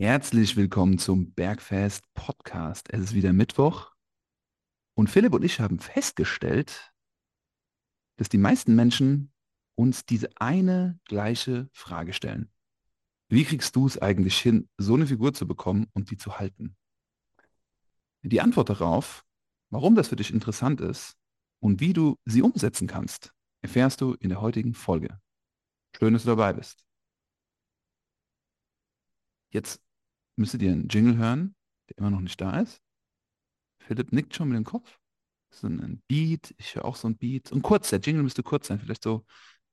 Herzlich willkommen zum Bergfest Podcast. Es ist wieder Mittwoch und Philipp und ich haben festgestellt, dass die meisten Menschen uns diese eine gleiche Frage stellen. Wie kriegst du es eigentlich hin, so eine Figur zu bekommen und die zu halten? Die Antwort darauf, warum das für dich interessant ist und wie du sie umsetzen kannst, erfährst du in der heutigen Folge. Schön, dass du dabei bist. Jetzt müsstet ihr einen Jingle hören, der immer noch nicht da ist. Philipp nickt schon mit dem Kopf. So ein Beat, ich höre auch so ein Beat. Und kurz, der Jingle müsste kurz sein, vielleicht so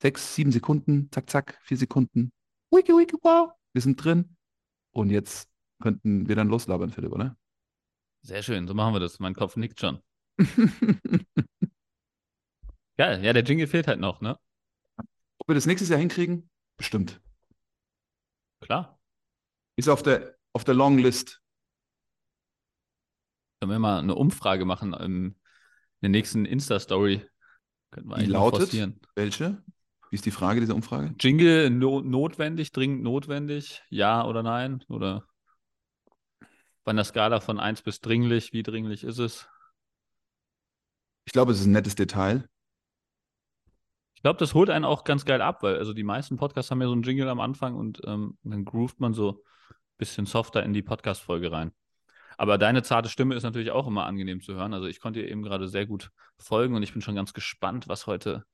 sechs, sieben Sekunden, zack, zack, vier Sekunden. Wiki, wiki, wow. Wir sind drin. Und jetzt könnten wir dann loslabern, Philipp, oder? Sehr schön, so machen wir das. Mein Kopf nickt schon. Geil, ja, der Jingle fehlt halt noch, ne? Ob wir das nächstes Jahr hinkriegen? Bestimmt. Klar. Ist auf der, auf der Longlist. Können wir mal eine Umfrage machen in der nächsten Insta-Story. Könnten wir Die lautet, welche? Wie ist die Frage dieser Umfrage? Jingle no notwendig, dringend notwendig, ja oder nein? Oder bei einer Skala von 1 bis dringlich, wie dringlich ist es? Ich glaube, es ist ein nettes Detail. Ich glaube, das holt einen auch ganz geil ab, weil also die meisten Podcasts haben ja so einen Jingle am Anfang und ähm, dann groovt man so bisschen softer in die Podcast-Folge rein. Aber deine zarte Stimme ist natürlich auch immer angenehm zu hören. Also ich konnte dir eben gerade sehr gut folgen und ich bin schon ganz gespannt, was heute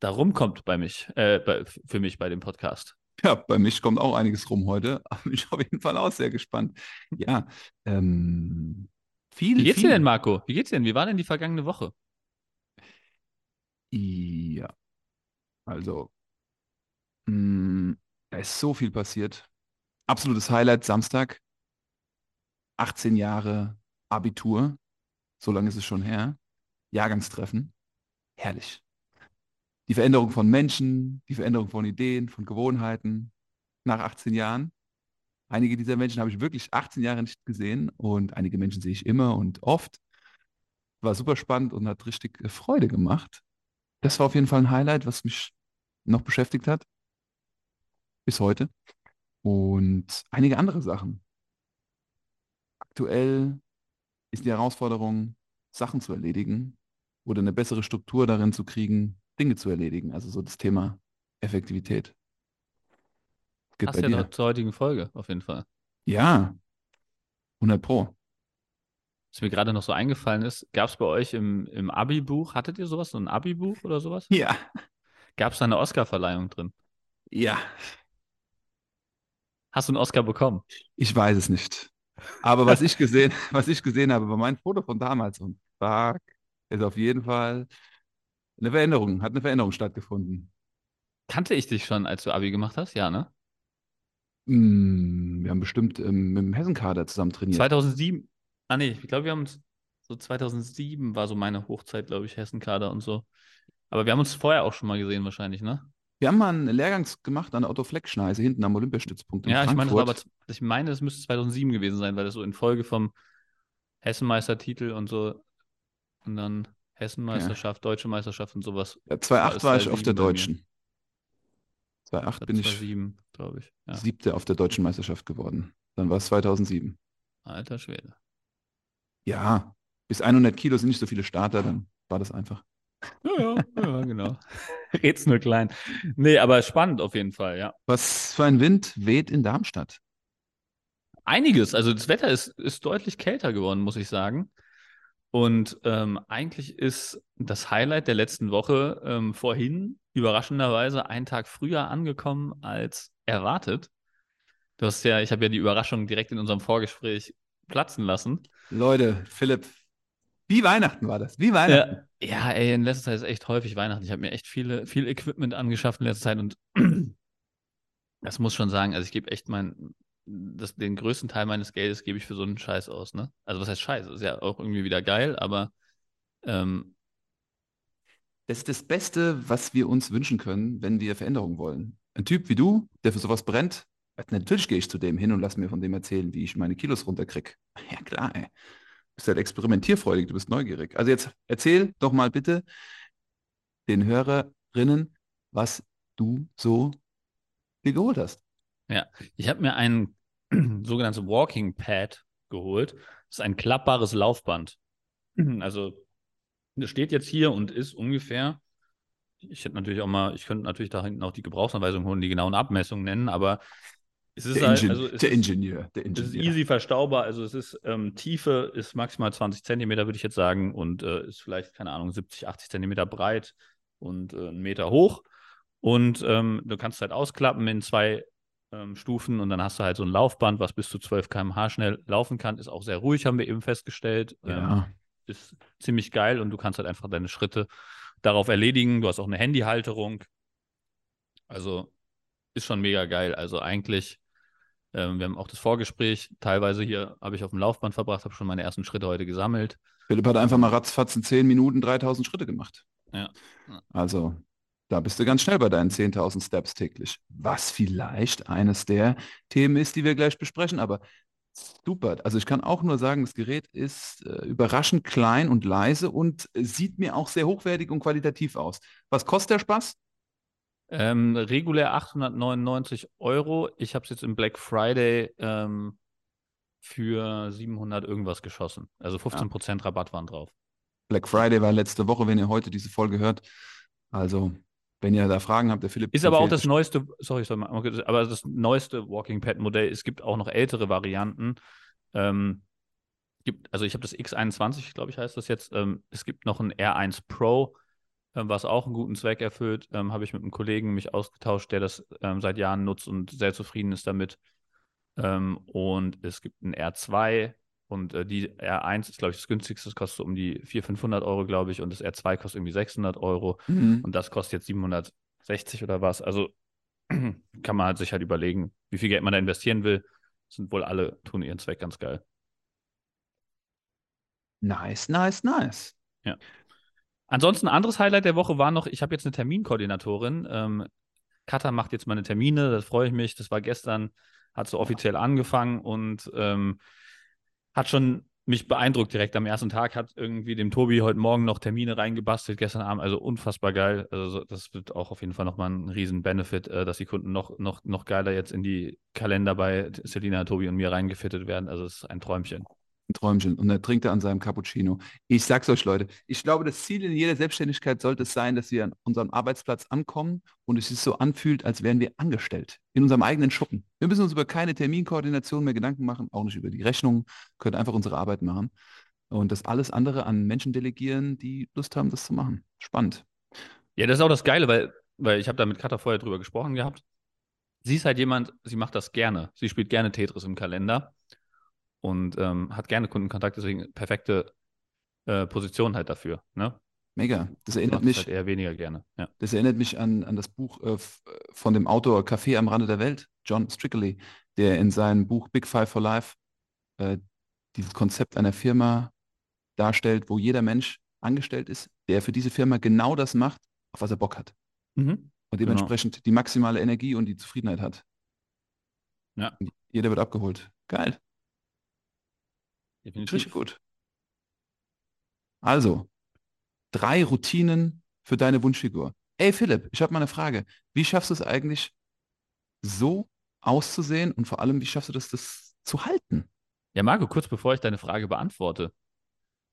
da rumkommt bei mich, äh, bei, für mich bei dem Podcast. Ja, bei mich kommt auch einiges rum heute, aber ich bin auf jeden Fall auch sehr gespannt. Ja, ähm, viel. Wie geht's viel. dir denn, Marco? Wie geht's dir denn? Wie war denn die vergangene Woche? Ja, also, mh, mm, da ist so viel passiert. Absolutes Highlight Samstag. 18 Jahre Abitur. So lange ist es schon her. Jahrgangstreffen. Herrlich die Veränderung von Menschen, die Veränderung von Ideen, von Gewohnheiten nach 18 Jahren. Einige dieser Menschen habe ich wirklich 18 Jahre nicht gesehen und einige Menschen sehe ich immer und oft. War super spannend und hat richtig äh, Freude gemacht. Das war auf jeden Fall ein Highlight, was mich noch beschäftigt hat. Bis heute. Und einige andere Sachen. Aktuell ist die Herausforderung, Sachen zu erledigen oder eine bessere Struktur darin zu kriegen, Dinge zu erledigen. Also so das Thema Effektivität. Geht Passt ja dir. noch zur heutigen Folge, auf jeden Fall. Ja, 100 Pro. Was mir gerade noch so eingefallen ist, gab es bei euch im, im Abi-Buch, hattet ihr sowas, so ein Abi-Buch oder sowas? Ja. Gab es da eine Oscar-Verleihung drin? Ja. Hast du einen Oscar bekommen? Ich weiß es nicht. Aber was ich gesehen, was ich gesehen habe, war mein Foto von damals und fuck, ist auf jeden Fall eine Veränderung, hat eine Veränderung stattgefunden. Kannte ich dich schon, als du Abi gemacht hast? Ja, ne? Mm, wir haben bestimmt ähm, mit dem Hessenkader zusammen trainiert. 2007. Ah, nee, ich glaube, wir haben uns so 2007 war so meine Hochzeit, glaube ich, Hessenkader und so. Aber wir haben uns vorher auch schon mal gesehen, wahrscheinlich, ne? Wir haben mal einen Lehrgang gemacht an der Otto Fleck Schneise hinten am Olympiastützpunkt ja, Frankfurt. ich meine, aber ich meine, es müsste 2007 gewesen sein, weil das so in Folge vom Hessenmeistertitel und so und dann Hessenmeisterschaft, ja. Deutsche Meisterschaft und sowas. Ja, 2,8 war ich auf der Deutschen. 2,8 bin ich 2007, glaube ich. Ja. Siebte auf der Deutschen Meisterschaft geworden. Dann war es 2007. Alter Schwede. Ja, bis 100 Kilo sind nicht so viele Starter, dann war das einfach. Ja, ja, ja genau. Red's nur klein. Nee, aber spannend auf jeden Fall, ja. Was für ein Wind weht in Darmstadt? Einiges. Also das Wetter ist, ist deutlich kälter geworden, muss ich sagen. Und ähm, eigentlich ist das Highlight der letzten Woche ähm, vorhin überraschenderweise einen Tag früher angekommen als erwartet. Du hast ja, ich habe ja die Überraschung direkt in unserem Vorgespräch platzen lassen. Leute, Philipp, wie Weihnachten war das? Wie Weihnachten? Ja, ja ey, in letzter Zeit ist echt häufig Weihnachten. Ich habe mir echt viele, viel Equipment angeschafft in letzter Zeit und das muss schon sagen, also ich gebe echt mein, das, den größten Teil meines Geldes gebe ich für so einen Scheiß aus, ne? Also was heißt Scheiß? Das ist ja auch irgendwie wieder geil, aber ähm, das ist das Beste, was wir uns wünschen können, wenn wir Veränderungen wollen. Ein Typ wie du, der für sowas brennt, natürlich gehe ich zu dem hin und lass mir von dem erzählen, wie ich meine Kilos runterkriege. Ja klar, ey. Bist halt experimentierfreudig, du bist neugierig. Also jetzt erzähl doch mal bitte den Hörerinnen, was du so dir geholt hast. Ja, ich habe mir einen sogenanntes Walking Pad geholt. Das ist ein klappbares Laufband. Also, das steht jetzt hier und ist ungefähr, ich hätte natürlich auch mal, ich könnte natürlich da hinten auch die Gebrauchsanweisung holen, die genauen Abmessungen nennen, aber es ist Der, halt, Ingen also es der Ingenieur. Der es ist Ingenieur. easy verstaubar, also es ist ähm, Tiefe ist maximal 20 Zentimeter, würde ich jetzt sagen, und äh, ist vielleicht, keine Ahnung, 70, 80 Zentimeter breit und äh, einen Meter hoch. Und ähm, du kannst halt ausklappen in zwei ähm, Stufen und dann hast du halt so ein Laufband, was bis zu 12 km/h schnell laufen kann. Ist auch sehr ruhig, haben wir eben festgestellt. Ähm, Ja. ist ziemlich geil und du kannst halt einfach deine Schritte darauf erledigen. Du hast auch eine Handyhalterung. Also ist schon mega geil. Also eigentlich, ähm, wir haben auch das Vorgespräch teilweise hier, habe ich auf dem Laufband verbracht, habe schon meine ersten Schritte heute gesammelt. Philipp hat einfach mal ratzfatz in 10 Minuten 3000 Schritte gemacht. Ja. Also, da bist du ganz schnell bei deinen 10.000 Steps täglich. Was vielleicht eines der Themen ist, die wir gleich besprechen, aber super. Also, ich kann auch nur sagen, das Gerät ist äh, überraschend klein und leise und äh, sieht mir auch sehr hochwertig und qualitativ aus. Was kostet der Spaß? Ähm, regulär 899 Euro. Ich habe es jetzt im Black Friday ähm, für 700 irgendwas geschossen. Also 15% Rabatt waren drauf. Black Friday war letzte Woche, wenn ihr heute diese Folge hört. Also, wenn ihr da Fragen habt, der Philipp. Ist aber auch das neueste, sorry, sorry, aber das neueste Walking Pad Modell. Es gibt auch noch ältere Varianten. Ähm, gibt, also ich habe das X21, glaube ich, heißt das jetzt. Ähm, es gibt noch ein R1 Pro, was auch einen guten Zweck erfüllt. Ähm, habe ich mit einem Kollegen mich ausgetauscht, der das ähm, seit Jahren nutzt und sehr zufrieden ist damit. Ähm, und es gibt ein R2 und äh, die R1 ist, glaube ich, das günstigste. Das kostet so um die 400, 500 Euro, glaube ich. Und das R2 kostet irgendwie 600 Euro. Mhm. Und das kostet jetzt 760 oder was. Also kann man halt sich halt überlegen, wie viel Geld man da investieren will. Sind wohl alle, tun ihren Zweck ganz geil. Nice, nice, nice. Ansonsten, ein anderes Highlight der Woche war noch, ich habe jetzt eine Terminkoordinatorin. Ähm, Katha macht jetzt meine Termine, das freue ich mich. Das war gestern, hat so offiziell angefangen und ähm, hat schon mich beeindruckt direkt am ersten Tag, hat irgendwie dem Tobi heute Morgen noch Termine reingebastelt, gestern Abend, also unfassbar geil. Also so- das wird auch auf jeden Fall nochmal ein riesen Benefit, äh, dass die Kunden noch, noch, noch geiler jetzt in die Kalender bei Selina, Tobi und mir reingefittet werden. Also es ist ein Träumchen. Ein Träumchen. Und er trinkt er an seinem Cappuccino. Ich sag's euch, Leute, ich glaube, das Ziel in jeder Selbstständigkeit sollte es sein, dass wir an unserem Arbeitsplatz ankommen und es sich so anfühlt, als wären wir angestellt in unserem eigenen Schuppen. Wir müssen uns über keine Terminkoordination mehr Gedanken machen, auch nicht über die Rechnungen, können einfach unsere Arbeit machen und das alles andere an Menschen delegieren, die Lust haben, das zu machen. Spannend. Ja, das ist auch das Geile, weil, weil ich habe da mit Katha vorher drüber gesprochen gehabt. Sie ist halt jemand, sie macht das gerne. Sie spielt gerne Tetris im Kalender und ähm, hat gerne Kundenkontakt, deswegen perfekte äh, Position halt dafür. Ne? Mega. Das erinnert mich, halt eher weniger gerne. Ja. Das erinnert mich an, an das Buch äh, von dem Autor Café am Rande der Welt, John Strickley, der in seinem Buch Big Five for Life äh, dieses Konzept einer Firma darstellt, wo jeder Mensch angestellt ist, der für diese Firma genau das macht, auf was er Bock hat. Mhm. Und Genau. dementsprechend die maximale Energie und die Zufriedenheit hat. Ja. Jeder wird abgeholt. Geil. Definitiv. Richtig gut. Also, drei Routinen für deine Wunschfigur. Ey Philipp, ich habe mal eine Frage. Wie schaffst du es eigentlich, so auszusehen und vor allem, wie schaffst du das, das zu halten? Ja, Marco, kurz bevor ich deine Frage beantworte,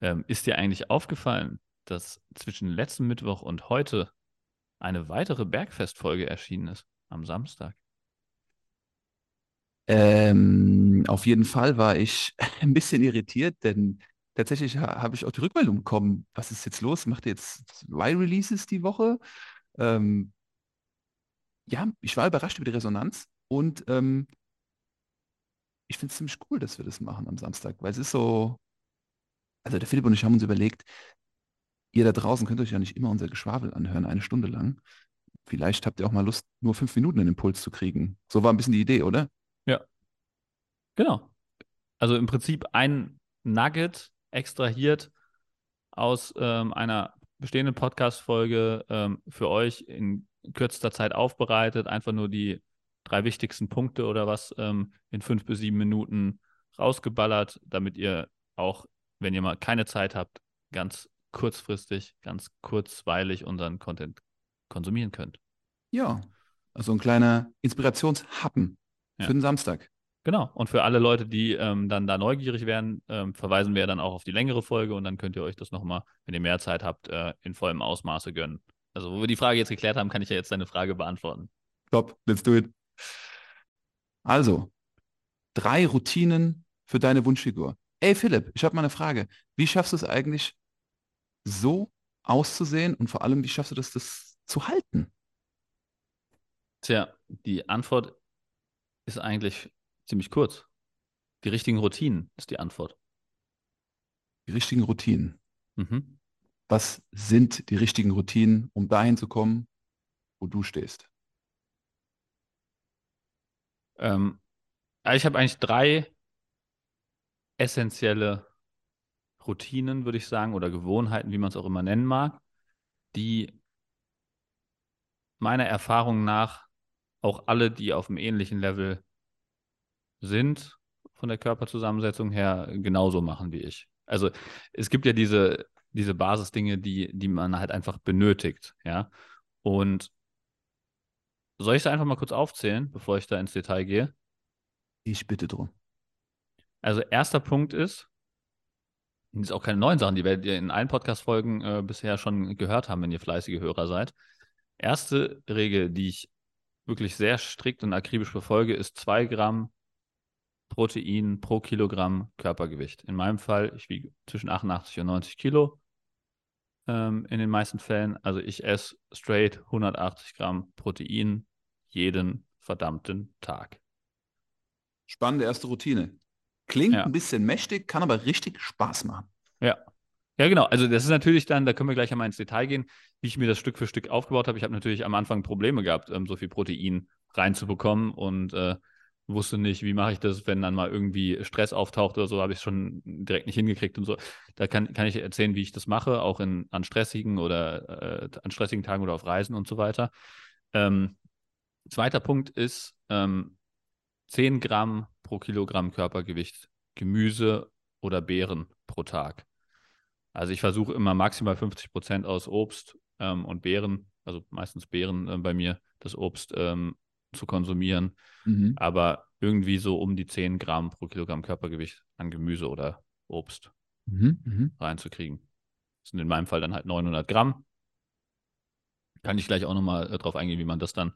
ähm, ist dir eigentlich aufgefallen, dass zwischen letzten Mittwoch und heute eine weitere Bergfest-Folge erschienen ist? Am Samstag. Ähm, auf jeden Fall war ich ein bisschen irritiert, denn tatsächlich ha habe ich auch die Rückmeldung bekommen, was ist jetzt los? Macht ihr jetzt zwei Releases die Woche? Ähm, ja, ich war überrascht über die Resonanz und ähm, ich finde es ziemlich cool, dass wir das machen am Samstag, weil es ist so, also der Philipp und ich haben uns überlegt, ihr da draußen könnt euch ja nicht immer unser Geschwafel anhören, eine Stunde lang. Vielleicht habt ihr auch mal Lust, nur fünf Minuten einen Impuls zu kriegen. So war ein bisschen die Idee, oder? Genau. Also im Prinzip ein Nugget extrahiert aus ähm, einer bestehenden Podcast-Folge ähm, für euch in kürzester Zeit aufbereitet, einfach nur die drei wichtigsten Punkte oder was ähm, in fünf bis sieben Minuten rausgeballert, damit ihr auch, wenn ihr mal keine Zeit habt, ganz kurzfristig, ganz kurzweilig unseren Content konsumieren könnt. Ja, also ein kleiner Inspirationshappen Ja. für den Samstag. Genau. Und für alle Leute, die ähm, dann da neugierig werden, ähm, verweisen wir dann auch auf die längere Folge und dann könnt ihr euch das nochmal, wenn ihr mehr Zeit habt, äh, in vollem Ausmaße gönnen. Also, wo wir die Frage jetzt geklärt haben, kann ich ja jetzt deine Frage beantworten. Top, let's do it. Also, drei Routinen für deine Wunschfigur. Ey Philipp, ich habe mal eine Frage. Wie schaffst du es eigentlich, so auszusehen und vor allem, wie schaffst du das, das zu halten? Tja, die Antwort ist eigentlich ziemlich kurz. Die richtigen Routinen ist die Antwort. Die richtigen Routinen. Mhm. Was sind die richtigen Routinen, um dahin zu kommen, wo du stehst? Ähm, ich habe eigentlich drei essentielle Routinen, würde ich sagen, oder Gewohnheiten, wie man es auch immer nennen mag, die meiner Erfahrung nach auch alle, die auf einem ähnlichen Level sind, von der Körperzusammensetzung her, genauso machen wie ich. Also es gibt ja diese, diese Basisdinge, die, die man halt einfach benötigt, ja. Und soll ich es einfach mal kurz aufzählen, bevor ich da ins Detail gehe? Ich bitte drum. Also erster Punkt ist, das sind auch keine neuen Sachen, die werdet ihr in allen Podcast-Folgen äh, bisher schon gehört haben, wenn ihr fleißige Hörer seid. Erste Regel, die ich wirklich sehr strikt und akribisch befolge, ist zwei Gramm Protein pro Kilogramm Körpergewicht. In meinem Fall, ich wiege zwischen 88 und 90 Kilo ähm, in den meisten Fällen. Also ich esse straight 180 Gramm Protein jeden verdammten Tag. Spannende erste Routine. Klingt Ja. ein bisschen mächtig, kann aber richtig Spaß machen. Ja. Ja, genau. Also das ist natürlich dann, da können wir gleich einmal ins Detail gehen, wie ich mir das Stück für Stück aufgebaut habe. Ich habe natürlich am Anfang Probleme gehabt, ähm, so viel Protein reinzubekommen und äh, wusste nicht, wie mache ich das, wenn dann mal irgendwie Stress auftaucht oder so, habe ich es schon direkt nicht hingekriegt und so. Da kann, kann ich erzählen, wie ich das mache, auch in, an stressigen oder äh, an stressigen Tagen oder auf Reisen und so weiter. Ähm, zweiter Punkt ist ähm, 10 Gramm pro Kilogramm Körpergewicht Gemüse oder Beeren pro Tag. Also ich versuche immer maximal 50 Prozent aus Obst ähm, und Beeren, also meistens Beeren äh, bei mir, das Obst ähm, zu konsumieren, Mhm. aber irgendwie so um die 10 Gramm pro Kilogramm Körpergewicht an Gemüse oder Obst Mhm. Mhm. reinzukriegen. Das sind in meinem Fall dann halt 900 Gramm. Kann ich gleich auch nochmal äh, drauf eingehen, wie man das dann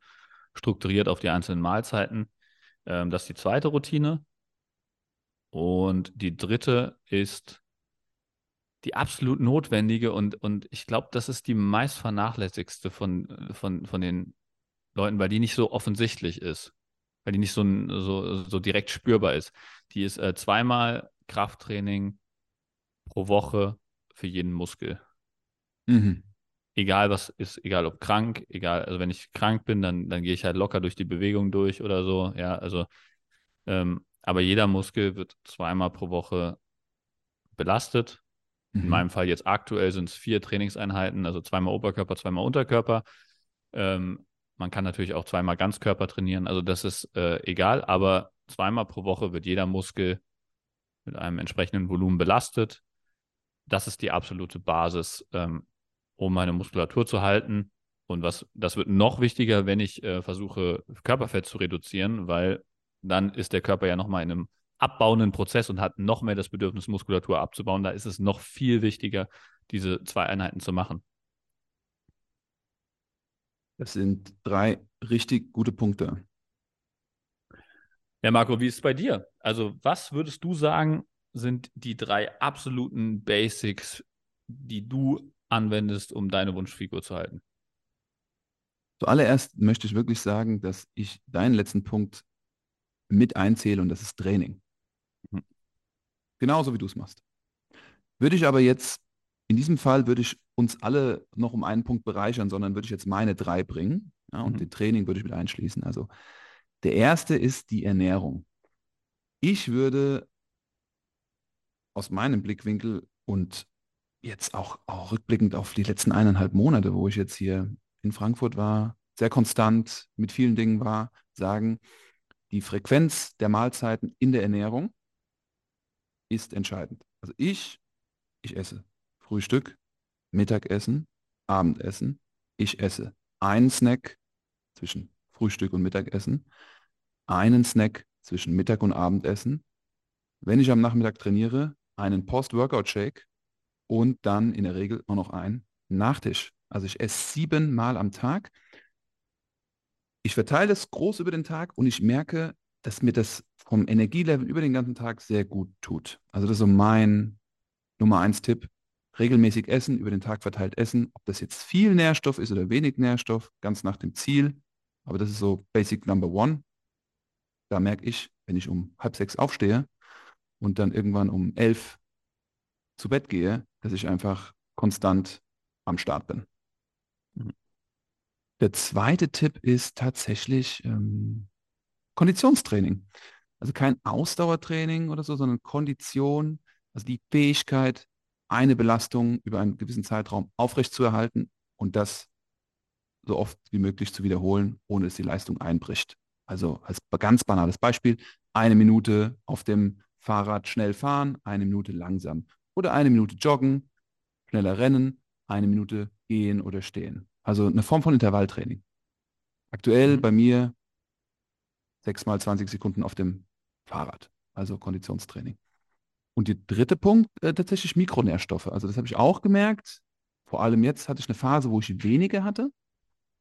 strukturiert auf die einzelnen Mahlzeiten. Ähm, das ist die zweite Routine. Und die dritte ist die absolut notwendige und, und ich glaube, das ist die meist vernachlässigste von, von, von den Leuten, weil die nicht so offensichtlich ist, weil die nicht so, so, so direkt spürbar ist. Die ist äh, zweimal Krafttraining pro Woche für jeden Muskel. Mhm. Egal was ist, egal ob krank, egal, also wenn ich krank bin, dann, dann gehe ich halt locker durch die Bewegung durch oder so, ja, also, ähm, aber jeder Muskel wird zweimal pro Woche belastet. In Mhm. meinem Fall jetzt aktuell sind es vier Trainingseinheiten, also zweimal Oberkörper, zweimal Unterkörper. Ähm, man kann natürlich auch zweimal Ganzkörper trainieren, also das ist äh, egal, aber zweimal pro Woche wird jeder Muskel mit einem entsprechenden Volumen belastet. Das ist die absolute Basis, ähm, um meine Muskulatur zu halten. Und was, das wird noch wichtiger, wenn ich äh, versuche, Körperfett zu reduzieren, weil dann ist der Körper ja nochmal in einem abbauenden Prozess und hat noch mehr das Bedürfnis, Muskulatur abzubauen. Da ist es noch viel wichtiger, diese zwei Einheiten zu machen. Das sind drei richtig gute Punkte. Ja, Marco, wie ist es bei dir? Also, was würdest du sagen, sind die drei absoluten Basics, die du anwendest, um deine Wunschfigur zu halten? Zuallererst möchte ich wirklich sagen, dass ich deinen letzten Punkt mit einzähle und das ist Training. Genauso wie du es machst. Würde ich aber jetzt, in diesem Fall würde ich uns alle noch um einen Punkt bereichern, sondern würde ich jetzt meine drei bringen. Ja, und Mhm. den Training würde ich mit einschließen. Also der erste ist die Ernährung. Ich würde aus meinem Blickwinkel und jetzt auch, auch rückblickend auf die letzten eineinhalb Monate, wo ich jetzt hier in Frankfurt war, sehr konstant mit vielen Dingen war, sagen, die Frequenz der Mahlzeiten in der Ernährung ist entscheidend. Also ich, ich esse Frühstück, Mittagessen, Abendessen. Ich esse einen Snack zwischen Frühstück und Mittagessen, einen Snack zwischen Mittag und Abendessen, wenn ich am Nachmittag trainiere, einen Post-Workout-Shake und dann in der Regel auch noch einen Nachtisch. Also ich esse siebenmal am Tag. Ich verteile das groß über den Tag und ich merke, dass mir das vom Energielevel über den ganzen Tag sehr gut tut. Also das ist so mein Nummer eins Tipp. Regelmäßig essen, über den Tag verteilt essen. Ob das jetzt viel Nährstoff ist oder wenig Nährstoff, ganz nach dem Ziel. Aber das ist so Basic Number One. Da merke ich, wenn ich um halb sechs aufstehe und dann irgendwann um elf zu Bett gehe, dass ich einfach konstant am Start bin. Mhm. Der zweite Tipp ist tatsächlich ähm, Konditionstraining. Also kein Ausdauertraining oder so, sondern Kondition, also die Fähigkeit, eine Belastung über einen gewissen Zeitraum aufrechtzuerhalten und das so oft wie möglich zu wiederholen, ohne dass die Leistung einbricht. Also als ganz banales Beispiel, eine Minute auf dem Fahrrad schnell fahren, eine Minute langsam. Oder eine Minute joggen, schneller rennen, eine Minute gehen oder stehen. Also eine Form von Intervalltraining. Aktuell mhm. bei mir sechs mal 20 Sekunden auf dem Fahrrad, also Konditionstraining. Und der dritte Punkt, äh, tatsächlich Mikronährstoffe. Also das habe ich auch gemerkt. Vor allem jetzt hatte ich eine Phase, wo ich weniger hatte.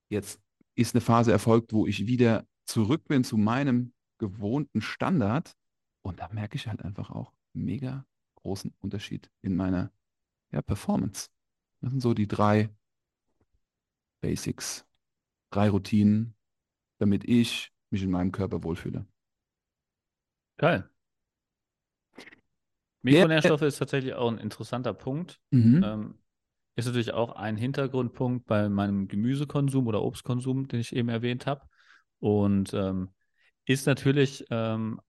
Jetzt ist eine Phase erfolgt, wo ich wieder zurück bin zu meinem gewohnten Standard. Und da merke ich halt einfach auch mega großen Unterschied in meiner ja, Performance. Das sind so die drei Basics, drei Routinen, damit ich mich in meinem Körper wohlfühle. Geil. Mikronährstoffe ja, ist tatsächlich auch ein interessanter Punkt. Mhm. Ähm, ist natürlich auch ein Hintergrundpunkt bei meinem Gemüsekonsum oder Obstkonsum, den ich eben erwähnt habe. Und ähm, ist natürlich ähm,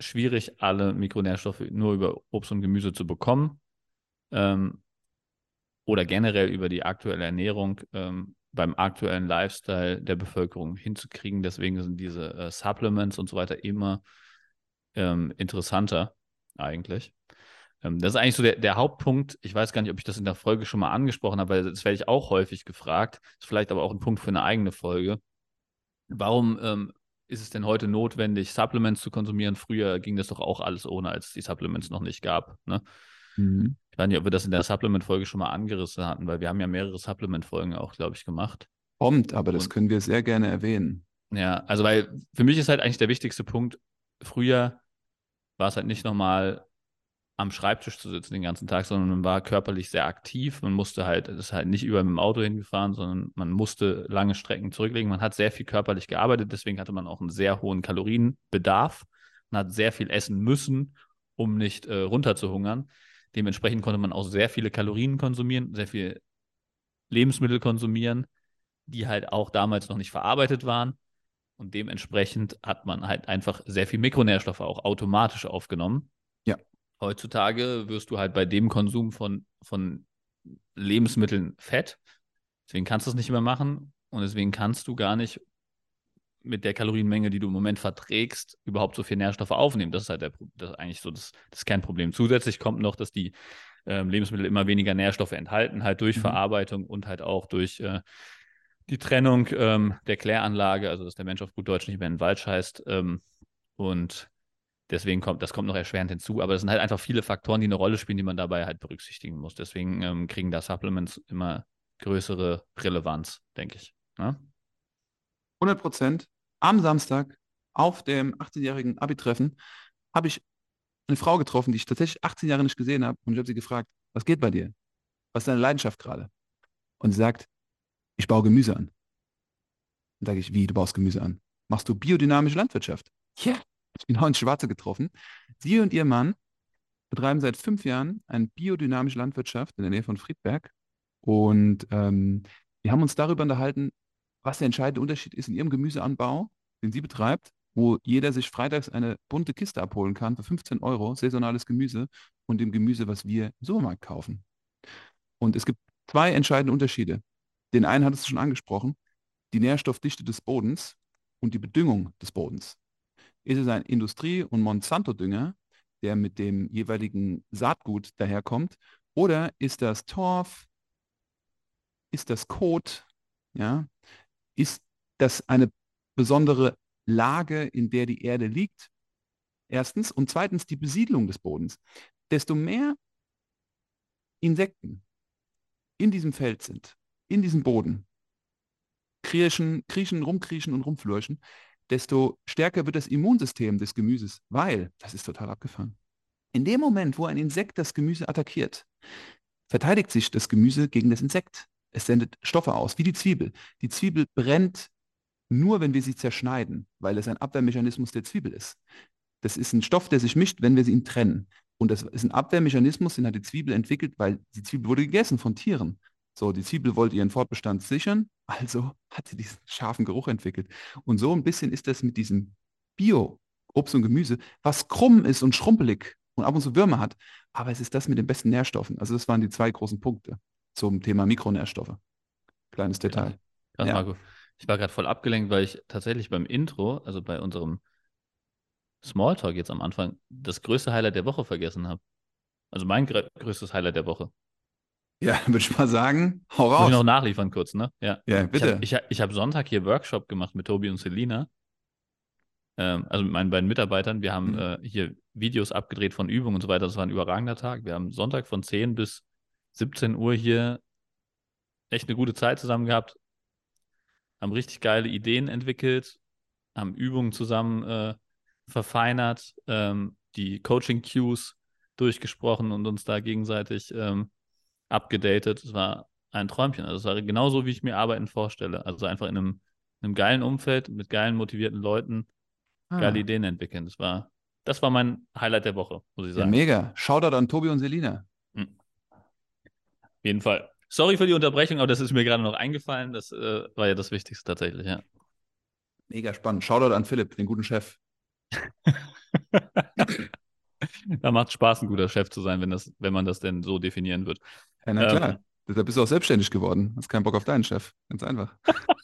schwierig, alle Mikronährstoffe nur über Obst und Gemüse zu bekommen. Ähm, oder generell über die aktuelle Ernährung ähm, beim aktuellen Lifestyle der Bevölkerung hinzukriegen. Deswegen sind diese äh, Supplements und so weiter immer ähm, interessanter eigentlich. Ähm, das ist eigentlich so der, der, Hauptpunkt. Ich weiß gar nicht, ob ich das in der Folge schon mal angesprochen habe, weil das werde ich auch häufig gefragt. Ist vielleicht aber auch ein Punkt für eine eigene Folge. Warum ähm, ist es denn heute notwendig, Supplements zu konsumieren? Früher ging das doch auch alles ohne, als es die Supplements noch nicht gab. Ne? Mhm. Ich weiß nicht, ob wir das in der Supplement-Folge schon mal angerissen hatten, weil wir haben ja mehrere Supplement-Folgen auch, glaube ich, gemacht. Kommt, aber das Und, können wir sehr gerne erwähnen. Ja, also weil für mich ist halt eigentlich der wichtigste Punkt, früher war es halt nicht normal, am Schreibtisch zu sitzen den ganzen Tag, sondern man war körperlich sehr aktiv. Man musste halt, das ist halt nicht überall mit dem Auto hingefahren, sondern man musste lange Strecken zurücklegen. Man hat sehr viel körperlich gearbeitet, deswegen hatte man auch einen sehr hohen Kalorienbedarf. Man hat sehr viel essen müssen, um nicht äh, runterzuhungern. Dementsprechend konnte man auch sehr viele Kalorien konsumieren, sehr viel Lebensmittel konsumieren, die halt auch damals noch nicht verarbeitet waren. Und dementsprechend hat man halt einfach sehr viel Mikronährstoffe auch automatisch aufgenommen. Ja. Heutzutage wirst du halt bei dem Konsum von, von Lebensmitteln fett. Deswegen kannst du es nicht mehr machen und deswegen kannst du gar nicht mit der Kalorienmenge, die du im Moment verträgst, überhaupt so viel Nährstoffe aufnehmen. Das ist halt der, das ist eigentlich so das, das Kernproblem. Zusätzlich kommt noch, dass die ähm, Lebensmittel immer weniger Nährstoffe enthalten, halt durch mhm. Verarbeitung und halt auch durch äh, die Trennung ähm, der Kläranlage, also dass der Mensch auf gut Deutsch nicht mehr in den Wald scheißt. Ähm, und deswegen kommt, das kommt noch erschwerend hinzu. Aber es sind halt einfach viele Faktoren, die eine Rolle spielen, die man dabei halt berücksichtigen muss. Deswegen ähm, kriegen da Supplements immer größere Relevanz, denke ich. Ne? 100 Prozent am Samstag auf dem 18-jährigen Abi-Treffen habe ich eine Frau getroffen, die ich tatsächlich 18 Jahre nicht gesehen habe. Und ich habe sie gefragt, was geht bei dir? Was ist deine Leidenschaft gerade? Und sie sagt, ich baue Gemüse an. Dann sage ich, wie, du baust Gemüse an? Machst du biodynamische Landwirtschaft? Ja, yeah. ich bin auch in Schwarze getroffen. Sie und ihr Mann betreiben seit fünf Jahren eine biodynamische Landwirtschaft in der Nähe von Friedberg. Und ähm, wir haben uns darüber unterhalten, was der entscheidende Unterschied ist in ihrem Gemüseanbau, den sie betreibt, wo jeder sich freitags eine bunte Kiste abholen kann für 15 Euro, saisonales Gemüse und dem Gemüse, was wir im Supermarkt kaufen. Und es gibt zwei entscheidende Unterschiede. Den einen hattest du schon angesprochen, die Nährstoffdichte des Bodens und die Bedüngung des Bodens. Ist es ein Industrie- und Monsanto-Dünger, der mit dem jeweiligen Saatgut daherkommt, oder ist das Torf, ist das Kot, ja, ist das eine besondere Lage, in der die Erde liegt? Erstens. Und zweitens die Besiedlung des Bodens. Desto mehr Insekten in diesem Feld sind, in diesem Boden, kriechen, kriechen, rumkriechen und rumflurchen, desto stärker wird das Immunsystem des Gemüses, weil, das ist total abgefahren, in dem Moment, wo ein Insekt das Gemüse attackiert, verteidigt sich das Gemüse gegen das Insekt. Es sendet Stoffe aus, wie die Zwiebel. Die Zwiebel brennt nur, wenn wir sie zerschneiden, weil es ein Abwehrmechanismus der Zwiebel ist. Das ist ein Stoff, der sich mischt, wenn wir sie ihn trennen. Und das ist ein Abwehrmechanismus, den hat die Zwiebel entwickelt, weil die Zwiebel wurde gegessen von Tieren. So, die Zwiebel wollte ihren Fortbestand sichern, also hat sie diesen scharfen Geruch entwickelt. Und so ein bisschen ist das mit diesem Bio-Obst und Gemüse, was krumm ist und schrumpelig und ab und zu Würmer hat, aber es ist das mit den besten Nährstoffen. Also das waren die zwei großen Punkte zum Thema Mikronährstoffe. Kleines Detail. Krass, ja. Marco. Ich war gerade voll abgelenkt, weil ich tatsächlich beim Intro, also bei unserem Smalltalk jetzt am Anfang, das größte Highlight der Woche vergessen habe. Also mein größtes Highlight der Woche. Ja, würde ich mal sagen, hau raus. Muss ich noch nachliefern kurz, ne? Ja, ja bitte. Ich habe ich, ich hab Sonntag hier Workshop gemacht mit Tobi und Selina. Ähm, also mit meinen beiden Mitarbeitern. Wir haben mhm. äh, hier Videos abgedreht von Übungen und so weiter. Das war ein überragender Tag. Wir haben Sonntag von 10 bis 17 Uhr hier echt eine gute Zeit zusammen gehabt. Haben richtig geile Ideen entwickelt, haben Übungen zusammen äh, verfeinert, ähm, die Coaching-Cues durchgesprochen und uns da gegenseitig ähm, abgedatet. Es war ein Träumchen. Also es war genauso, wie ich mir Arbeiten vorstelle. Also einfach in einem, einem geilen Umfeld mit geilen, motivierten Leuten ah. geile Ideen entwickeln. Das war, das war mein Highlight der Woche, muss ich sagen. Ja, mega. Shoutout an Tobi und Selina. Mhm. Auf jeden Fall. Sorry für die Unterbrechung, aber das ist mir gerade noch eingefallen. Das äh, war ja das Wichtigste tatsächlich, ja. Mega spannend. Shoutout an Philipp, den guten Chef. da macht Spaß, ein guter Chef zu sein, wenn, das, wenn man das denn so definieren wird. Ja, na klar. Ähm, Deshalb bist du auch selbstständig geworden. Hast keinen Bock auf deinen Chef. Ganz einfach.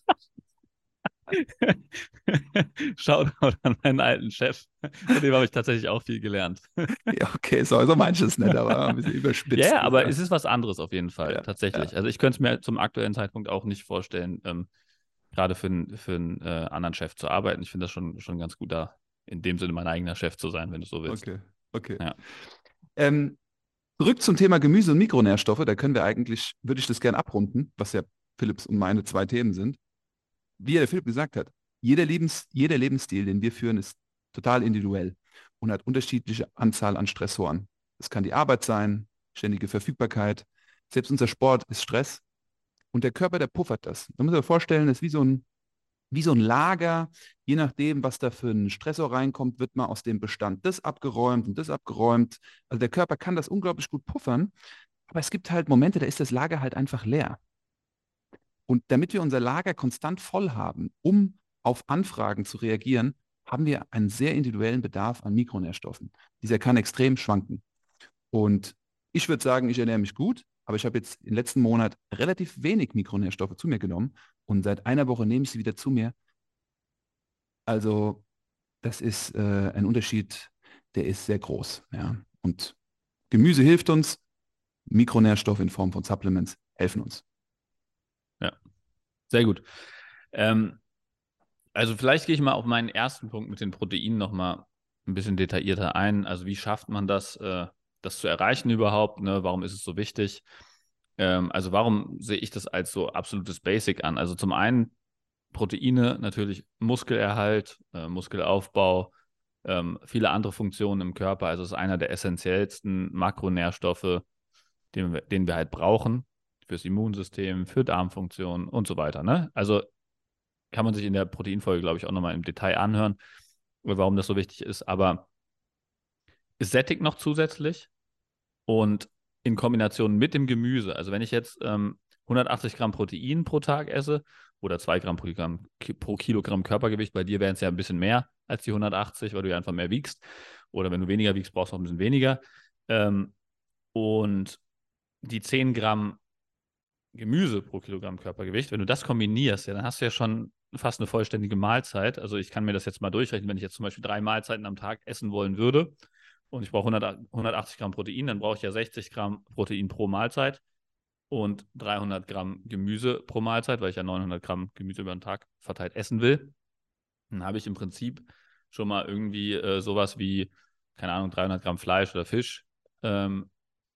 Shoutout an meinen alten Chef. Von dem habe ich tatsächlich auch viel gelernt. ja, okay, so also manches nicht, aber ein bisschen überspitzt. Ja, yeah, aber es ist was anderes auf jeden Fall, ja, tatsächlich. Ja. Also ich könnte es mir zum aktuellen Zeitpunkt auch nicht vorstellen, ähm, gerade für, für einen äh, anderen Chef zu arbeiten. Ich finde das schon, schon ganz gut, da in dem Sinne mein eigener Chef zu sein, wenn du so willst. Okay, okay. Ja. Ähm, zurück zum Thema Gemüse und Mikronährstoffe. Da können wir eigentlich, würde ich das gerne abrunden, was ja Philipps und meine zwei Themen sind wie der Philipp gesagt hat, jeder, Lebens, jeder Lebensstil, den wir führen, ist total individuell und hat unterschiedliche Anzahl an Stressoren. Das kann die Arbeit sein, ständige Verfügbarkeit. Selbst unser Sport ist Stress. Und der Körper, der puffert das. Da muss man sich vorstellen, das ist wie so ein, wie so ein Lager. Je nachdem, was da für ein Stressor reinkommt, wird mal aus dem Bestand das abgeräumt und das abgeräumt. Also der Körper kann das unglaublich gut puffern. Aber es gibt halt Momente, da ist das Lager halt einfach leer. Und damit wir unser Lager konstant voll haben, um auf Anfragen zu reagieren, haben wir einen sehr individuellen Bedarf an Mikronährstoffen. Dieser kann extrem schwanken. Und ich würde sagen, ich ernähre mich gut, aber ich habe jetzt im letzten Monat relativ wenig Mikronährstoffe zu mir genommen und seit einer Woche nehme ich sie wieder zu mir. Also das ist äh, ein Unterschied, der ist sehr groß. Ja. Und Gemüse hilft uns, Mikronährstoffe in Form von Supplements helfen uns. Ja, sehr gut. Ähm, also vielleicht gehe ich mal auf meinen ersten Punkt mit den Proteinen nochmal ein bisschen detaillierter ein. Also wie schafft man das, äh, das zu erreichen überhaupt? Ne? Warum ist es so wichtig? Ähm, also warum sehe ich das als so absolutes Basic an? Also zum einen Proteine, natürlich Muskelerhalt, äh, Muskelaufbau, ähm, viele andere Funktionen im Körper. Also es ist einer der essentiellsten Makronährstoffe, den wir, den wir halt brauchen fürs Immunsystem, für Darmfunktionen und so weiter. Ne? Also kann man sich in der Proteinfolge, glaube ich, auch nochmal im Detail anhören, warum das so wichtig ist. Aber es sättigt noch zusätzlich und in Kombination mit dem Gemüse. Also wenn ich jetzt ähm, 180 Gramm Protein pro Tag esse oder 2 Gramm pro, Gramm pro Kilogramm Körpergewicht, bei dir wären es ja ein bisschen mehr als die 180, weil du ja einfach mehr wiegst. Oder wenn du weniger wiegst, brauchst du noch ein bisschen weniger. Ähm, und die 10 Gramm Gemüse pro Kilogramm Körpergewicht, wenn du das kombinierst, ja, dann hast du ja schon fast eine vollständige Mahlzeit. Also ich kann mir das jetzt mal durchrechnen, wenn ich jetzt zum Beispiel drei Mahlzeiten am Tag essen wollen würde und ich brauche 100, 180 Gramm Protein, dann brauche ich ja 60 Gramm Protein pro Mahlzeit und 300 Gramm Gemüse pro Mahlzeit, weil ich ja 900 Gramm Gemüse über den Tag verteilt essen will. Dann habe ich im Prinzip schon mal irgendwie äh, sowas wie, keine Ahnung, 300 Gramm Fleisch oder Fisch, ähm,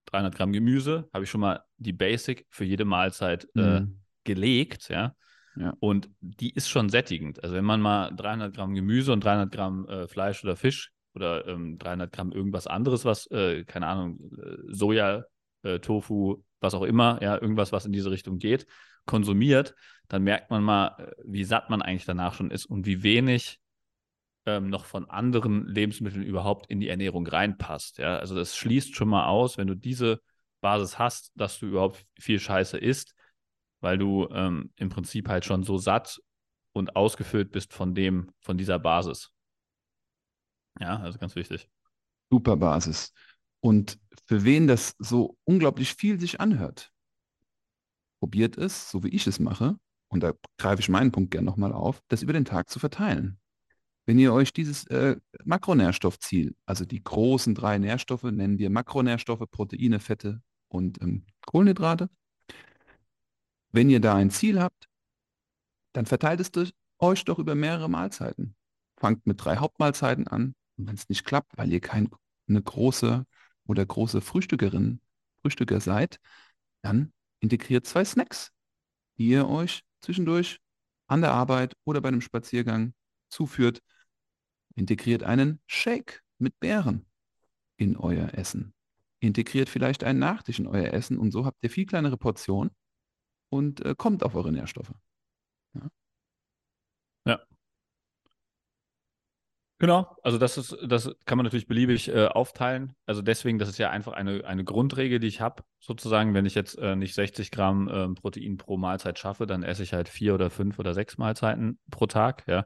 300 Gramm Gemüse, habe ich schon mal die Basic für jede Mahlzeit äh, Mhm. gelegt, ja. Ja. Und die ist schon sättigend. Also wenn man mal 300 Gramm Gemüse und 300 Gramm äh, Fleisch oder Fisch oder ähm, 300 Gramm irgendwas anderes, was, äh, keine Ahnung, äh, Soja, äh, Tofu, was auch immer, ja, irgendwas, was in diese Richtung geht, konsumiert, dann merkt man mal, äh, wie satt man eigentlich danach schon ist und wie wenig ähm, noch von anderen Lebensmitteln überhaupt in die Ernährung reinpasst. Ja? Also das schließt schon mal aus, wenn du diese Basis hast, dass du überhaupt viel Scheiße isst, weil du ähm, im Prinzip halt schon so satt und ausgefüllt bist von dem, von dieser Basis. Ja, also ganz wichtig. Super Basis. Und für wen das so unglaublich viel sich anhört, probiert es, so wie ich es mache, und da greife ich meinen Punkt gerne nochmal auf, das über den Tag zu verteilen. Wenn ihr euch dieses äh, Makronährstoffziel, also die großen drei Nährstoffe, nennen wir Makronährstoffe, Proteine, Fette und ähm, Kohlenhydrate, wenn ihr da ein Ziel habt, dann verteilt es durch, euch doch über mehrere Mahlzeiten. Fangt mit drei Hauptmahlzeiten an und wenn es nicht klappt, weil ihr keine große oder große Frühstückerin, Frühstücker seid, dann integriert zwei Snacks, die ihr euch zwischendurch an der Arbeit oder bei einem Spaziergang zuführt. Integriert einen Shake mit Beeren in euer Essen. Integriert vielleicht einen Nachtisch in euer Essen und so habt ihr viel kleinere Portionen und äh, kommt auf eure Nährstoffe. Ja. Ja. Genau, also das ist, das kann man natürlich beliebig äh, aufteilen. Also deswegen, das ist ja einfach eine, eine Grundregel, die ich habe, sozusagen, wenn ich jetzt äh, nicht 60 Gramm ähm, Protein pro Mahlzeit schaffe, dann esse ich halt vier oder fünf oder sechs Mahlzeiten pro Tag. Ja,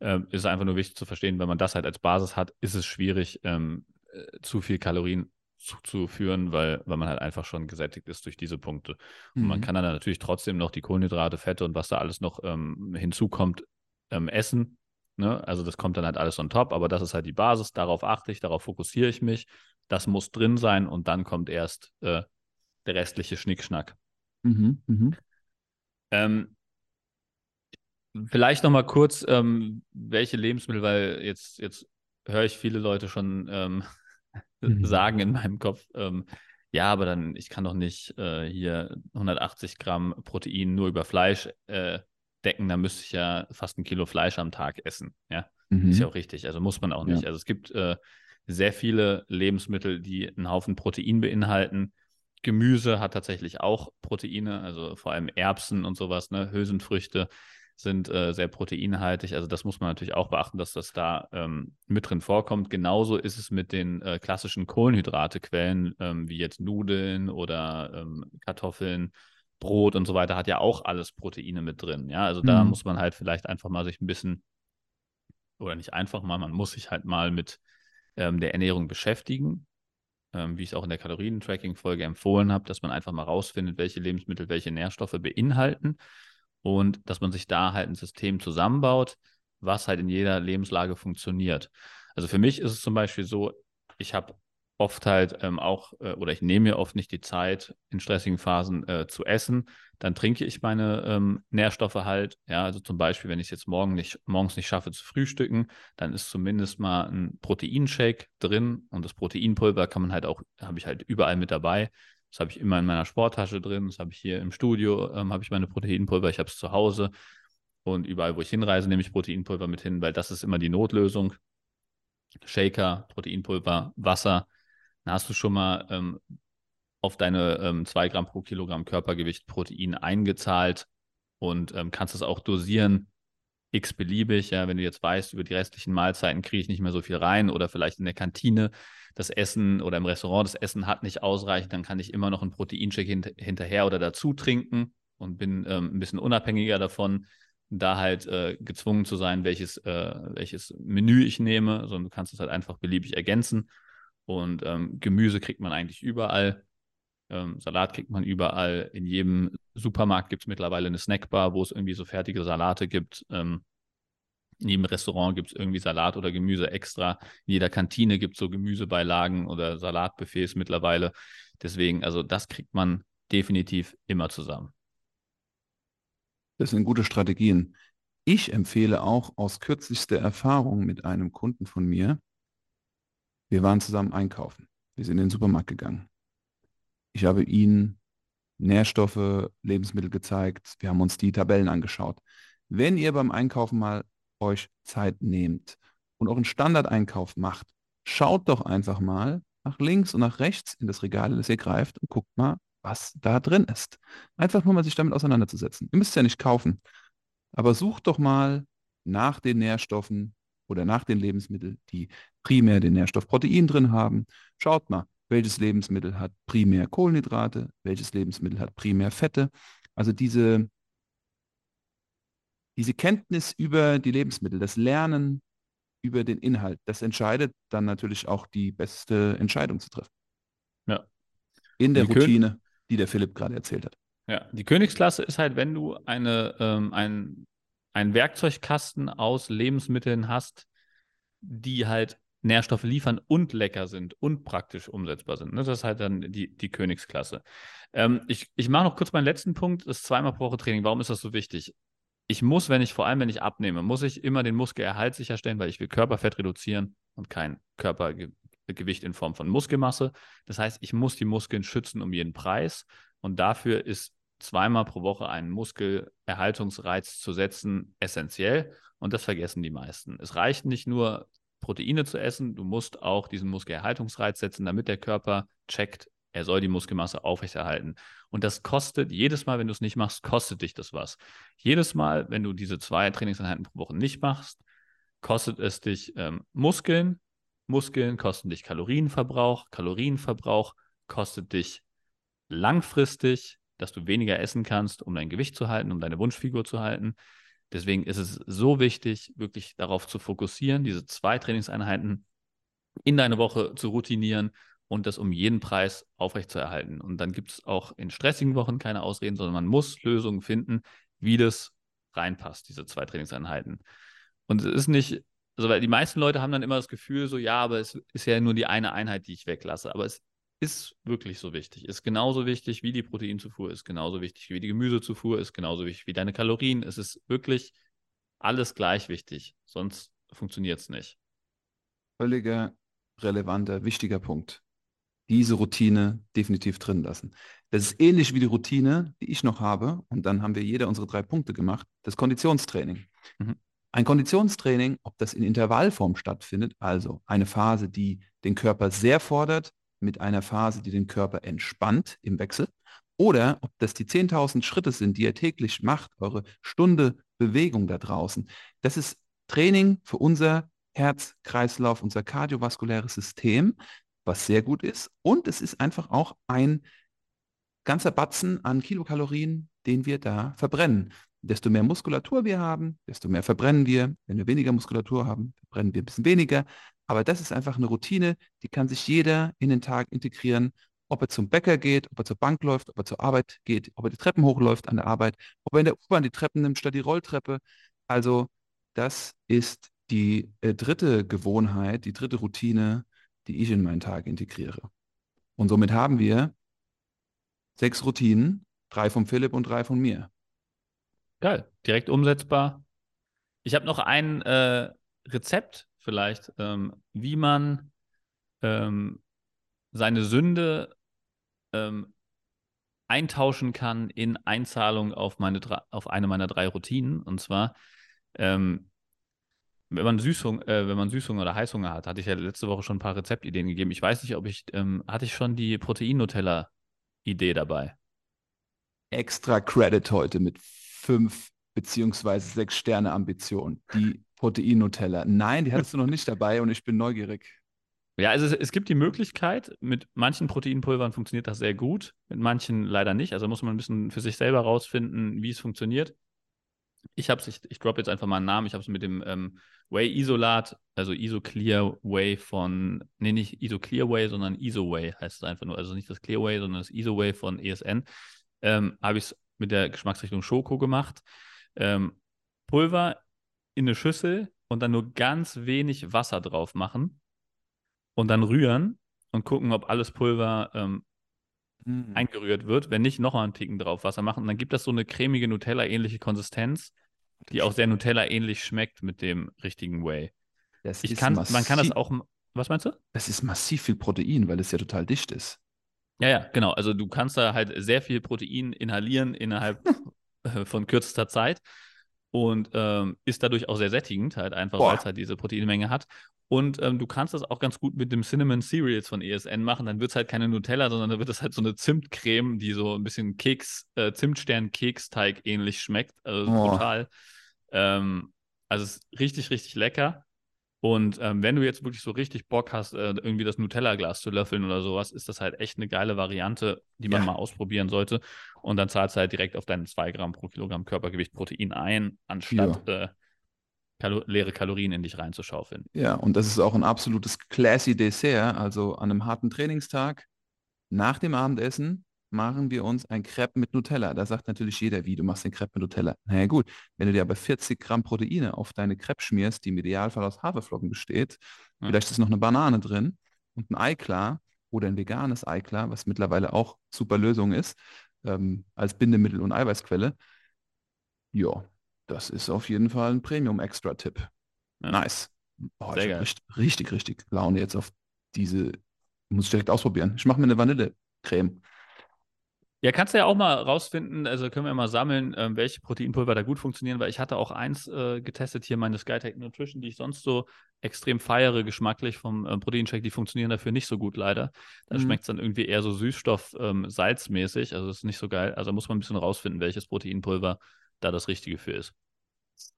ähm, ist einfach nur wichtig zu verstehen, wenn man das halt als Basis hat, ist es schwierig, ähm, äh, zu viel Kalorien zuzuführen, weil, weil man halt einfach schon gesättigt ist durch diese Punkte. Und man Mhm. kann dann natürlich trotzdem noch die Kohlenhydrate, Fette und was da alles noch ähm, hinzukommt, ähm, essen. Ne? Also das kommt dann halt alles on top, aber das ist halt die Basis, darauf achte ich, darauf fokussiere ich mich. Das muss drin sein und dann kommt erst äh, der restliche Schnickschnack. Mhm. Mhm. Ähm, vielleicht noch mal kurz, ähm, welche Lebensmittel, weil jetzt, jetzt höre ich viele Leute schon ähm, Mhm. sagen in meinem Kopf, ähm, ja, aber dann, ich kann doch nicht äh, hier 180 Gramm Protein nur über Fleisch äh, decken, da müsste ich ja fast ein Kilo Fleisch am Tag essen. Ja, ist ja Mhm. auch richtig. Also muss man auch Ja. nicht. Also es gibt äh, sehr viele Lebensmittel, die einen Haufen Protein beinhalten. Gemüse hat tatsächlich auch Proteine, also vor allem Erbsen und sowas, ne? Hülsenfrüchte sind äh, sehr proteinhaltig. Also das muss man natürlich auch beachten, dass das da ähm, mit drin vorkommt. Genauso ist es mit den äh, klassischen Kohlenhydratequellen, ähm, wie jetzt Nudeln oder ähm, Kartoffeln, Brot und so weiter, hat ja auch alles Proteine mit drin. Ja, also da Mhm. muss man halt vielleicht einfach mal sich ein bisschen, oder nicht einfach mal, man muss sich halt mal mit ähm, der Ernährung beschäftigen ähm, wie ich es auch in der Kalorien-Tracking-Folge empfohlen habe, dass man einfach mal rausfindet, welche Lebensmittel welche Nährstoffe beinhalten und dass man sich da halt ein System zusammenbaut, was halt in jeder Lebenslage funktioniert. Also für mich ist es zum Beispiel so, ich habe oft halt ähm, auch, äh, oder ich nehme mir oft nicht die Zeit, in stressigen Phasen äh, zu essen. Dann trinke ich meine ähm, Nährstoffe halt. Ja, also zum Beispiel, wenn ich es jetzt morgen nicht, morgens nicht schaffe zu frühstücken, dann ist zumindest mal ein Proteinshake drin und das Proteinpulver kann man halt auch, habe ich halt überall mit dabei. Das habe ich immer in meiner Sporttasche drin, das habe ich hier im Studio, ähm, habe ich meine Proteinpulver, ich habe es zu Hause und überall, wo ich hinreise, nehme ich Proteinpulver mit hin, weil das ist immer die Notlösung. Shaker, Proteinpulver, Wasser. Hast du schon mal ähm, auf deine ähm, 2 Gramm pro Kilogramm Körpergewicht Protein eingezahlt und ähm, kannst es auch dosieren, x-beliebig. Ja, wenn du jetzt weißt, über die restlichen Mahlzeiten kriege ich nicht mehr so viel rein oder vielleicht in der Kantine das Essen oder im Restaurant das Essen hat nicht ausreichend, dann kann ich immer noch einen Proteinshake hint hinterher oder dazu trinken und bin ähm, ein bisschen unabhängiger davon, da halt äh, gezwungen zu sein, welches, äh, welches Menü ich nehme, sondern du kannst es halt einfach beliebig ergänzen. Und ähm, Gemüse kriegt man eigentlich überall. Ähm, Salat kriegt man überall. In jedem Supermarkt gibt es mittlerweile eine Snackbar, wo es irgendwie so fertige Salate gibt. Ähm, in jedem Restaurant gibt es irgendwie Salat oder Gemüse extra. In jeder Kantine gibt es so Gemüsebeilagen oder Salatbuffets mittlerweile. Deswegen, also das kriegt man definitiv immer zusammen. Das sind gute Strategien. Ich empfehle auch aus kürzlichster Erfahrung mit einem Kunden von mir, wir waren zusammen einkaufen. Wir sind in den Supermarkt gegangen. Ich habe ihn Nährstoffe, Lebensmittel gezeigt. Wir haben uns die Tabellen angeschaut. Wenn ihr beim Einkaufen mal euch Zeit nehmt und euren Standardeinkauf macht, schaut doch einfach mal nach links und nach rechts in das Regal, das ihr greift und guckt mal, was da drin ist. Einfach nur mal sich damit auseinanderzusetzen. Ihr müsst ja nicht kaufen, aber sucht doch mal nach den Nährstoffen oder nach den Lebensmitteln, die primär den Nährstoff Protein drin haben. Schaut mal, welches Lebensmittel hat primär Kohlenhydrate, welches Lebensmittel hat primär Fette. Also diese, diese Kenntnis über die Lebensmittel, das Lernen über den Inhalt, das entscheidet dann natürlich auch die beste Entscheidung zu treffen. Ja. In der Die Routine, Kön die der Philipp gerade erzählt hat. Ja, die Königsklasse ist halt, wenn du eine, ähm, ein, einen Werkzeugkasten aus Lebensmitteln hast, die halt Nährstoffe liefern und lecker sind und praktisch umsetzbar sind. Das ist halt dann die, die Königsklasse. Ähm, ich ich mache noch kurz meinen letzten Punkt, das zweimal pro Woche Training. Warum ist das so wichtig? Ich muss, wenn ich, vor allem wenn ich abnehme, muss ich immer den Muskelerhalt sicherstellen, weil ich will Körperfett reduzieren und kein Körpergewicht in Form von Muskelmasse. Das heißt, ich muss die Muskeln schützen um jeden Preis. Und dafür ist zweimal pro Woche einen Muskelerhaltungsreiz zu setzen essentiell. Und das vergessen die meisten. Es reicht nicht nur, Proteine zu essen, du musst auch diesen Muskelerhaltungsreiz setzen, damit der Körper checkt, er soll die Muskelmasse aufrechterhalten. Und das kostet, jedes Mal, wenn du es nicht machst, kostet dich das was. Jedes Mal, wenn du diese zwei Trainingseinheiten pro Woche nicht machst, kostet es dich ähm, Muskeln. Muskeln kosten dich Kalorienverbrauch. Kalorienverbrauch kostet dich langfristig, dass du weniger essen kannst, um dein Gewicht zu halten, um deine Wunschfigur zu halten. Deswegen ist es so wichtig, wirklich darauf zu fokussieren, diese zwei Trainingseinheiten in deine Woche zu routinieren und das um jeden Preis aufrechtzuerhalten. Und dann gibt es auch in stressigen Wochen keine Ausreden, sondern man muss Lösungen finden, wie das reinpasst, diese zwei Trainingseinheiten. Und es ist nicht, also weil die meisten Leute haben dann immer das Gefühl, so ja, aber es ist ja nur die eine Einheit, die ich weglasse. Aber es ist wirklich so wichtig. Ist genauso wichtig wie die Proteinzufuhr, ist genauso wichtig wie die Gemüsezufuhr, ist genauso wichtig wie deine Kalorien. Es ist wirklich alles gleich wichtig. Sonst funktioniert es nicht. Völliger, relevanter, wichtiger Punkt. Diese Routine definitiv drin lassen. Das ist ähnlich wie die Routine, die ich noch habe. Und dann haben wir jeder unsere drei Punkte gemacht. Das Konditionstraining. Mhm. Ein Konditionstraining, ob das in Intervallform stattfindet, also eine Phase, die den Körper sehr fordert, mit einer Phase, die den Körper entspannt im Wechsel, oder ob das die 10.000 Schritte sind, die ihr täglich macht, eure Stunde Bewegung da draußen. Das ist Training für unser Herz, Kreislauf, unser kardiovaskuläres System, was sehr gut ist. Und es ist einfach auch ein ganzer Batzen an Kilokalorien, den wir da verbrennen. Desto mehr Muskulatur wir haben, desto mehr verbrennen wir. Wenn wir weniger Muskulatur haben, verbrennen wir ein bisschen weniger. Aber das ist einfach eine Routine, die kann sich jeder in den Tag integrieren, ob er zum Bäcker geht, ob er zur Bank läuft, ob er zur Arbeit geht, ob er die Treppen hochläuft an der Arbeit, ob er in der U-Bahn die Treppen nimmt statt die Rolltreppe. Also das ist die äh, dritte Gewohnheit, die dritte Routine, die ich in meinen Tag integriere. Und somit haben wir sechs Routinen, drei von Philipp und drei von mir. Geil, direkt umsetzbar. Ich habe noch ein äh, Rezept vielleicht, ähm, wie man ähm, seine Sünde ähm, eintauschen kann in Einzahlung auf, meine, auf eine meiner drei Routinen. Und zwar, ähm, wenn man Süßhunger, äh, wenn man Süßhunger oder Heißhunger hat, hatte ich ja letzte Woche schon ein paar Rezeptideen gegeben. Ich weiß nicht, ob ich, ähm, hatte ich schon die Protein-Nutella-Idee dabei? Extra Credit heute mit fünf beziehungsweise sechs Sterne Ambition. Die Protein-Nutella. Nein, die hattest du noch nicht dabei und ich bin neugierig. Ja, also es, es, gibt die Möglichkeit, mit manchen Proteinpulvern funktioniert das sehr gut, mit manchen leider nicht. Also muss man ein bisschen für sich selber rausfinden, wie es funktioniert. Ich habe es, ich, ich droppe jetzt einfach mal einen Namen, ich habe es mit dem ähm, Whey Isolat, also Isoclear Whey von, nee, nicht Isoclear Whey, sondern Isoway heißt es einfach nur. Also nicht das Clear Whey, sondern das Isoway von ESN. Ähm, habe ich es mit der Geschmacksrichtung Schoko gemacht. Ähm, Pulver in eine Schüssel und dann nur ganz wenig Wasser drauf machen und dann rühren und gucken, ob alles Pulver ähm, mhm. eingerührt wird. Wenn nicht, noch mal einen Ticken drauf Wasser machen. Und dann gibt das so eine cremige Nutella-ähnliche Konsistenz. die auch sehr Nutella-ähnlich schmeckt mit dem richtigen Whey. Das Ich ist kann, man kann das massiv- auch, was meinst du? Das ist massiv viel Protein, weil es ja total dicht ist. Ja, ja, genau. Also du kannst da halt sehr viel Protein inhalieren innerhalb von kürzester Zeit und ähm, ist dadurch auch sehr sättigend, halt einfach, weil es halt diese Proteinmenge hat. Und ähm, du kannst das auch ganz gut mit dem Cinnamon Cereals von ESN machen. Dann wird es halt keine Nutella, sondern dann wird es halt so eine Zimtcreme, die so ein bisschen Keks, äh, Zimtstern-Keksteig ähnlich schmeckt. Also Oh. brutal. Ähm, also es ist richtig, richtig lecker. Und ähm, wenn du jetzt wirklich so richtig Bock hast, äh, irgendwie das Nutella-Glas zu löffeln oder sowas, ist das halt echt eine geile Variante, die man Ja. mal ausprobieren sollte. Und dann zahlst du halt direkt auf deine 2 Gramm pro Kilogramm Körpergewicht Protein ein, anstatt äh, Kalo leere Kalorien in dich reinzuschaufeln. Ja, und das ist auch ein absolutes classy Dessert. Also an einem harten Trainingstag nach dem Abendessen machen wir uns ein Crepe mit Nutella. Da sagt natürlich jeder, wie, du machst den Crepe mit Nutella. Na ja, gut, wenn du dir aber 40 Gramm Proteine auf deine Crepe schmierst, die im Idealfall aus Haferflocken besteht, Ja. vielleicht ist noch eine Banane drin und ein Eiklar oder ein veganes Eiklar, was mittlerweile auch super Lösung ist, ähm, als Bindemittel und Eiweißquelle. Ja, das ist auf jeden Fall ein Premium-Extra-Tipp. Ja. Nice. Boah, Sehr geil. richtig, richtig, richtig Laune jetzt auf diese. Muss ich direkt ausprobieren. Ich mache mir eine Vanillecreme. Ja, kannst du ja auch mal rausfinden, also können wir mal sammeln, ähm, welche Proteinpulver da gut funktionieren, weil ich hatte auch eins äh, getestet hier, meine SkyTech Nutrition, die ich sonst so extrem feiere, geschmacklich vom ähm, Proteinshake, die funktionieren dafür nicht so gut leider. Da Mhm. schmeckt es dann irgendwie eher so Süßstoff, ähm, salzmäßig, also ist nicht so geil. Also muss man ein bisschen rausfinden, welches Proteinpulver da das Richtige für ist.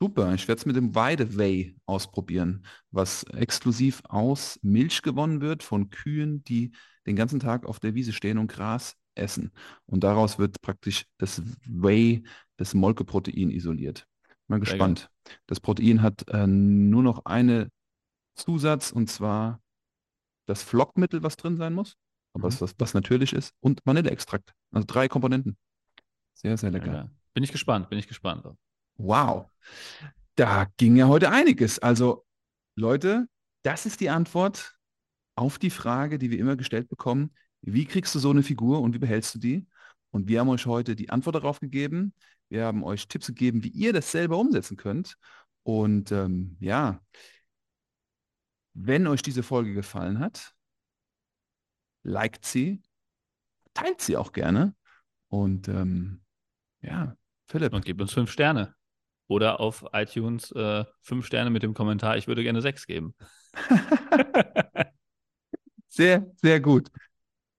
Super. Ich werde es mit dem Weide Whey ausprobieren, was exklusiv aus Milch gewonnen wird von Kühen, die den ganzen Tag auf der Wiese stehen und Gras essen. Und daraus wird praktisch das Whey, das Molkeprotein isoliert. Mal gespannt. Das Protein hat äh, nur noch eine Zusatz und zwar das Flockmittel, was drin sein muss, aber Mhm. was, was, natürlich ist, und Vanilleextrakt. Also drei Komponenten. Sehr, sehr lecker. Ja, bin ich gespannt, bin ich gespannt. Wow. Da ging ja heute einiges. Also, Leute, das ist die Antwort auf die Frage, die wir immer gestellt bekommen. Wie kriegst du so eine Figur und wie behältst du die? Und wir haben euch heute die Antwort darauf gegeben. Wir haben euch Tipps gegeben, wie ihr das selber umsetzen könnt. Und ähm, ja, wenn euch diese Folge gefallen hat, liked sie, teilt sie auch gerne. Und ähm, ja, Philipp. Und gebt uns fünf Sterne. Oder auf iTunes äh, fünf Sterne mit dem Kommentar, ich würde gerne sechs geben. Sehr, sehr gut.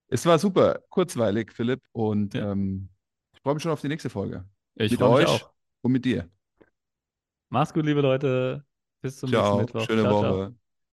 Es war super kurzweilig, Philipp, und Ja. ähm, ich freue mich schon auf die nächste Folge. Ich mit euch auch. und mit dir. Macht's gut, liebe Leute. Bis zum nächsten Ciao, Mittwoch. schöne ciao, Woche. Ciao.